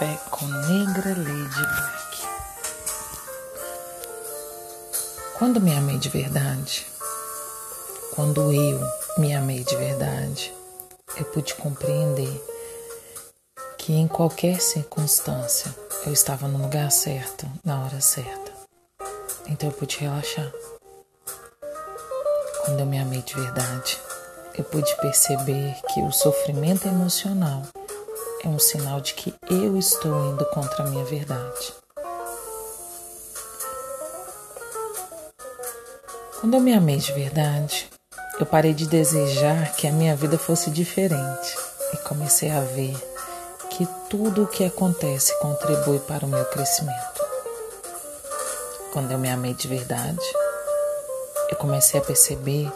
Café com Negra Lady Black. Quando me amei de verdade, quando eu me amei de verdade, eu pude compreender que em qualquer circunstância eu estava no lugar certo, na hora certa. Então eu pude relaxar. Quando eu me amei de verdade, eu pude perceber que o sofrimento emocional é um sinal de que eu estou indo contra a minha verdade. Quando eu me amei de verdade, eu parei de desejar que a minha vida fosse diferente e comecei a ver que tudo o que acontece contribui para o meu crescimento. Quando eu me amei de verdade, eu comecei a perceber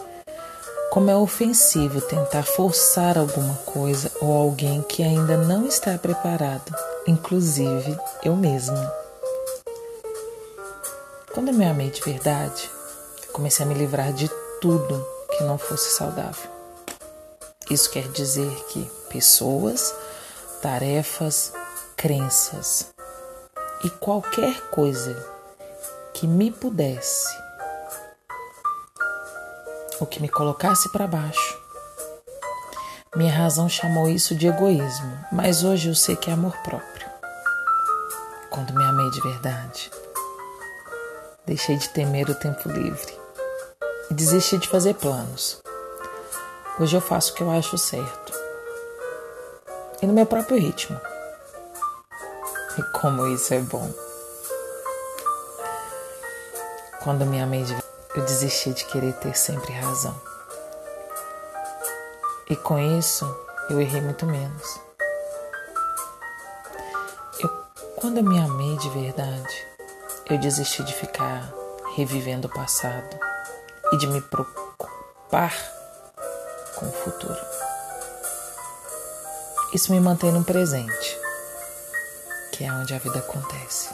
como é ofensivo tentar forçar alguma coisa ou alguém que ainda não está preparado, inclusive eu mesma. Quando eu me amei de verdade, comecei a me livrar de tudo que não fosse saudável. Isso quer dizer que pessoas, tarefas, crenças e qualquer coisa que me pudesse o que me colocasse para baixo. Minha razão chamou isso de egoísmo, mas hoje eu sei que é amor próprio. Quando me amei de verdade, deixei de temer o tempo livre e desisti de fazer planos. Hoje eu faço o que eu acho certo e no meu próprio ritmo. E como isso é bom. Quando me amei de verdade, eu desisti de querer ter sempre razão. E com isso, eu errei muito menos. Eu, quando eu me amei de verdade, eu desisti de ficar revivendo o passado e de me preocupar com o futuro. Isso me mantém no presente, que é onde a vida acontece.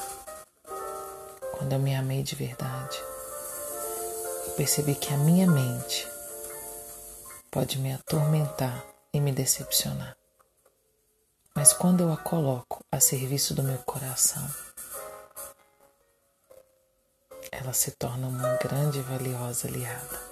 Quando eu me amei de verdade, eu percebi que a minha mente pode me atormentar e me decepcionar. Mas quando eu a coloco a serviço do meu coração, ela se torna uma grande e valiosa aliada.